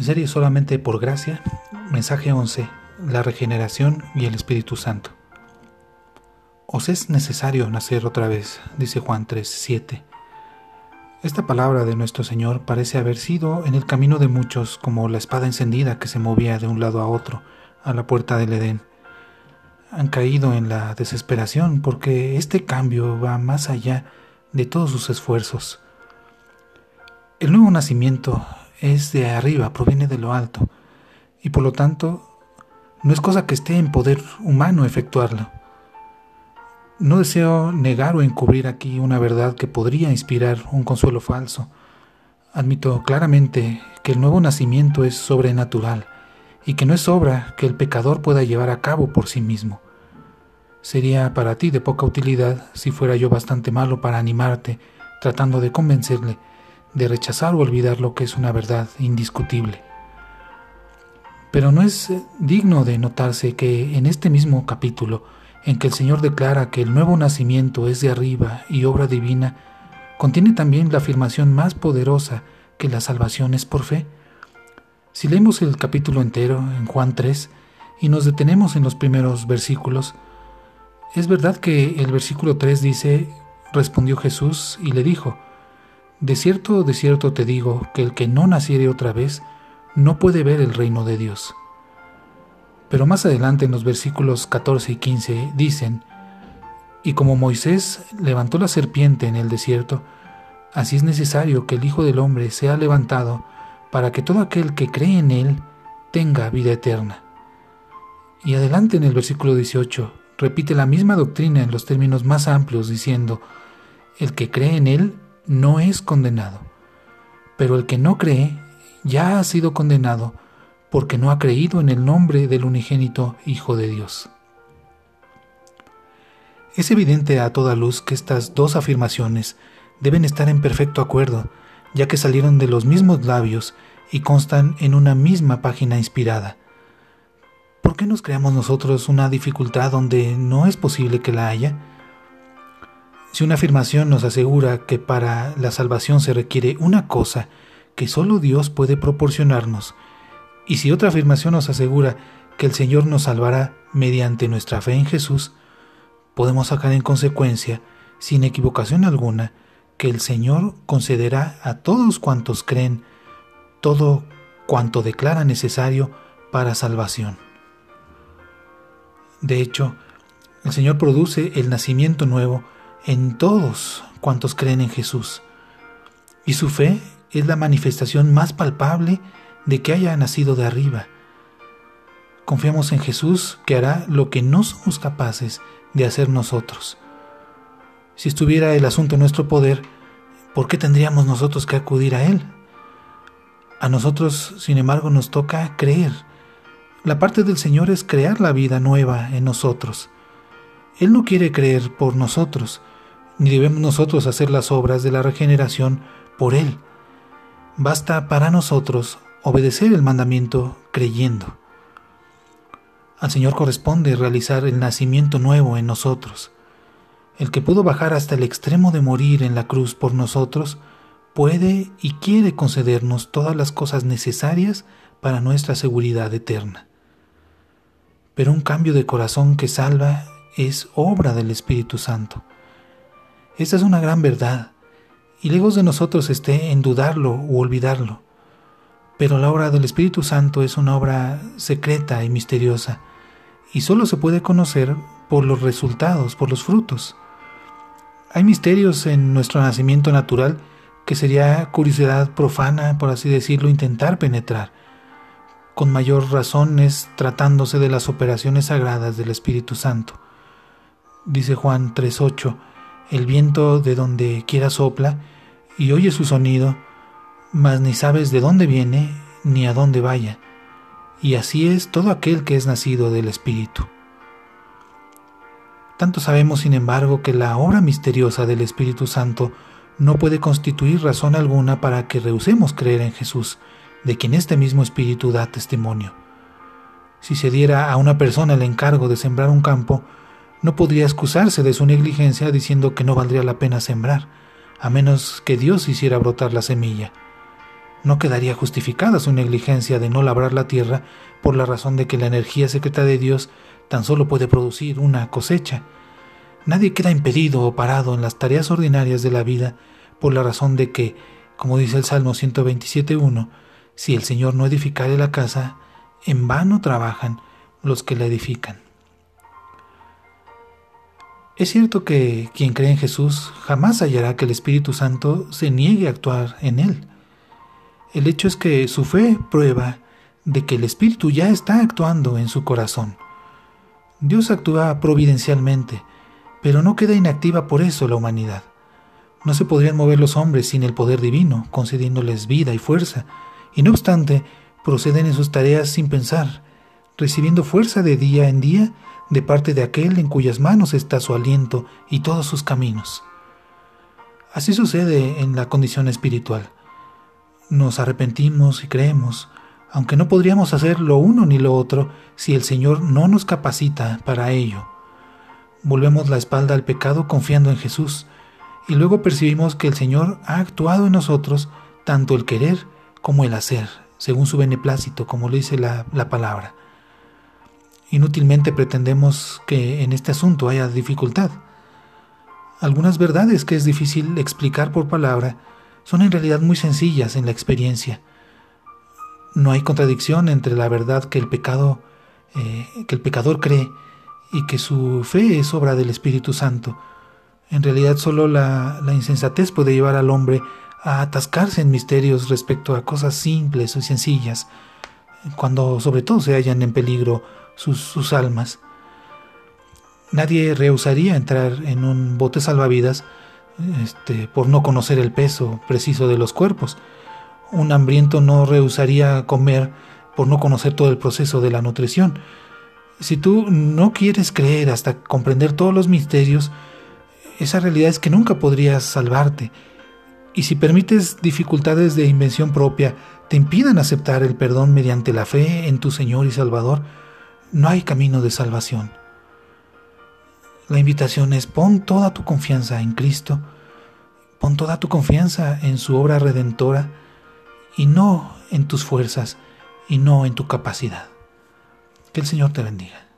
Serie solamente por gracia, mensaje 11, la regeneración y el Espíritu Santo. Os es necesario nacer otra vez, dice Juan 3, 7. Esta palabra de nuestro Señor parece haber sido en el camino de muchos como la espada encendida que se movía de un lado a otro a la puerta del Edén. Han caído en la desesperación porque este cambio va más allá de todos sus esfuerzos. El nuevo nacimiento es de arriba, proviene de lo alto, y por lo tanto no es cosa que esté en poder humano efectuarlo. No deseo negar o encubrir aquí una verdad que podría inspirar un consuelo falso. Admito claramente que el nuevo nacimiento es sobrenatural y que no es obra que el pecador pueda llevar a cabo por sí mismo. Sería para ti de poca utilidad si fuera yo bastante malo para animarte, tratando de convencerle de rechazar o olvidar lo que es una verdad indiscutible. Pero no es digno de notarse que en este mismo capítulo, en que el Señor declara que el nuevo nacimiento es de arriba y obra divina, contiene también la afirmación más poderosa que la salvación es por fe. Si leemos el capítulo entero en Juan 3 y nos detenemos en los primeros versículos, es verdad que el versículo 3 dice, respondió Jesús y le dijo, de cierto, de cierto te digo que el que no naciere otra vez no puede ver el reino de Dios. Pero más adelante en los versículos 14 y 15 dicen, y como Moisés levantó la serpiente en el desierto, así es necesario que el Hijo del Hombre sea levantado para que todo aquel que cree en él tenga vida eterna. Y adelante en el versículo 18 repite la misma doctrina en los términos más amplios diciendo, el que cree en él no es condenado, pero el que no cree ya ha sido condenado porque no ha creído en el nombre del unigénito Hijo de Dios. Es evidente a toda luz que estas dos afirmaciones deben estar en perfecto acuerdo, ya que salieron de los mismos labios y constan en una misma página inspirada. ¿Por qué nos creamos nosotros una dificultad donde no es posible que la haya? Si una afirmación nos asegura que para la salvación se requiere una cosa que solo Dios puede proporcionarnos, y si otra afirmación nos asegura que el Señor nos salvará mediante nuestra fe en Jesús, podemos sacar en consecuencia, sin equivocación alguna, que el Señor concederá a todos cuantos creen todo cuanto declara necesario para salvación. De hecho, el Señor produce el nacimiento nuevo en todos cuantos creen en Jesús. Y su fe es la manifestación más palpable de que haya nacido de arriba. Confiamos en Jesús que hará lo que no somos capaces de hacer nosotros. Si estuviera el asunto en nuestro poder, ¿por qué tendríamos nosotros que acudir a Él? A nosotros, sin embargo, nos toca creer. La parte del Señor es crear la vida nueva en nosotros. Él no quiere creer por nosotros, ni debemos nosotros hacer las obras de la regeneración por Él. Basta para nosotros obedecer el mandamiento creyendo. Al Señor corresponde realizar el nacimiento nuevo en nosotros. El que pudo bajar hasta el extremo de morir en la cruz por nosotros, puede y quiere concedernos todas las cosas necesarias para nuestra seguridad eterna. Pero un cambio de corazón que salva es obra del Espíritu Santo. Esta es una gran verdad, y lejos de nosotros esté en dudarlo u olvidarlo. Pero la obra del Espíritu Santo es una obra secreta y misteriosa, y solo se puede conocer por los resultados, por los frutos. Hay misterios en nuestro nacimiento natural que sería curiosidad profana, por así decirlo, intentar penetrar. Con mayor razón es tratándose de las operaciones sagradas del Espíritu Santo. Dice Juan 3.8, el viento de donde quiera sopla y oye su sonido, mas ni sabes de dónde viene ni a dónde vaya. Y así es todo aquel que es nacido del Espíritu. Tanto sabemos, sin embargo, que la obra misteriosa del Espíritu Santo no puede constituir razón alguna para que rehusemos creer en Jesús, de quien este mismo Espíritu da testimonio. Si se diera a una persona el encargo de sembrar un campo, no podría excusarse de su negligencia diciendo que no valdría la pena sembrar, a menos que Dios hiciera brotar la semilla. no quedaría justificada su negligencia de no labrar la tierra por la razón de que la energía secreta de Dios tan solo puede producir una cosecha. Nadie queda impedido o parado en las tareas ordinarias de la vida por la razón de que, como dice el Salmo 127.1, si el Señor no edificare la casa, en vano trabajan los que la edifican. Es cierto que quien cree en Jesús jamás hallará que el Espíritu Santo se niegue a actuar en él. El hecho es que su fe prueba de que el Espíritu ya está actuando en su corazón. Dios actúa providencialmente, pero no queda inactiva por eso la humanidad. No se podrían mover los hombres sin el poder divino, concediéndoles vida y fuerza, y no obstante, proceden en sus tareas sin pensar, recibiendo fuerza de día en día de parte de aquel en cuyas manos está su aliento y todos sus caminos. Así sucede en la condición espiritual nos arrepentimos y creemos, aunque no podríamos hacer lo uno ni lo otro si el Señor no nos capacita para ello. Volvemos la espalda al pecado confiando en Jesús, y luego percibimos que el Señor ha actuado en nosotros tanto el querer como el hacer, según su beneplácito, como lo dice la, la palabra. Inútilmente pretendemos que en este asunto haya dificultad. Algunas verdades que es difícil explicar por palabra son en realidad muy sencillas en la experiencia. No hay contradicción entre la verdad que el pecado, eh, que el pecador cree y que su fe es obra del Espíritu Santo. En realidad solo la, insensatez puede llevar al hombre a atascarse en misterios respecto a cosas simples o sencillas, cuando sobre todo se hallan en peligro sus, sus almas. Nadie rehusaría entrar en un bote salvavidas este, por no conocer el peso preciso de los cuerpos. Un hambriento no rehusaría comer por no conocer todo el proceso de la nutrición. Si tú no quieres creer hasta comprender todos los misterios, esa realidad es que nunca podrías salvarte. Y si permites dificultades de invención propia te impidan aceptar el perdón mediante la fe en tu Señor y Salvador, no hay camino de salvación. La invitación es pon toda tu confianza en Cristo, pon toda tu confianza en su obra redentora y no en tus fuerzas y no en tu capacidad. Que el Señor te bendiga.